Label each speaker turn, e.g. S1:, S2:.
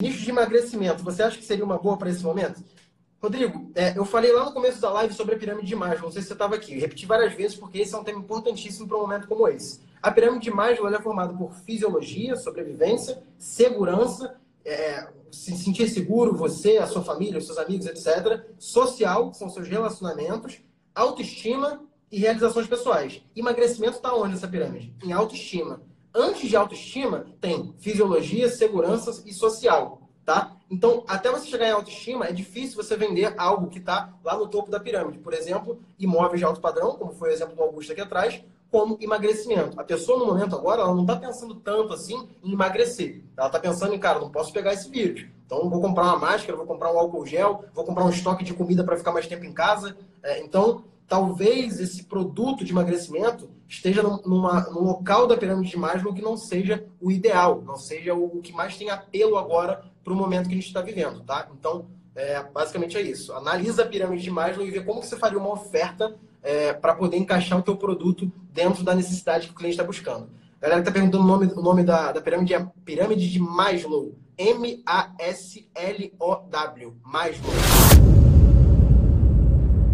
S1: Nicho de emagrecimento, você acha que seria uma boa para esse momento? Rodrigo, é, eu falei lá no começo da live sobre a pirâmide de Maslow, não sei se você estava aqui. Eu repeti várias vezes porque esse é um tema importantíssimo para um momento como esse. A pirâmide de Maslow é formada por fisiologia, sobrevivência, segurança, é, se sentir seguro, você, a sua família, os seus amigos, etc. Social, que são seus relacionamentos, autoestima e realizações pessoais. Emagrecimento está onde nessa pirâmide? Em autoestima. Antes de autoestima, tem fisiologia, segurança e social tá? Então, até você chegar em autoestima, é difícil você vender algo que está lá no topo da pirâmide. Por exemplo, imóveis de alto padrão, como foi o exemplo do Augusto aqui atrás, como emagrecimento. A pessoa, no momento agora, ela não está pensando tanto assim em emagrecer. Ela está pensando em, cara, não posso pegar esse vírus. Então, vou comprar uma máscara, vou comprar um álcool gel, vou comprar um estoque de comida para ficar mais tempo em casa. É, então, talvez esse produto de emagrecimento esteja numa, num local da pirâmide de Maslow que não seja o ideal, não seja o que mais tem apelo agora para o momento que a gente está vivendo, tá? Então, é, basicamente é isso. Analisa a pirâmide de Maslow e vê como que você faria uma oferta é, para poder encaixar o teu produto dentro da necessidade que o cliente está buscando. A galera está perguntando o nome, o nome da, da pirâmide é Pirâmide de Maslow. M-A-S-L-O-W. Maslow.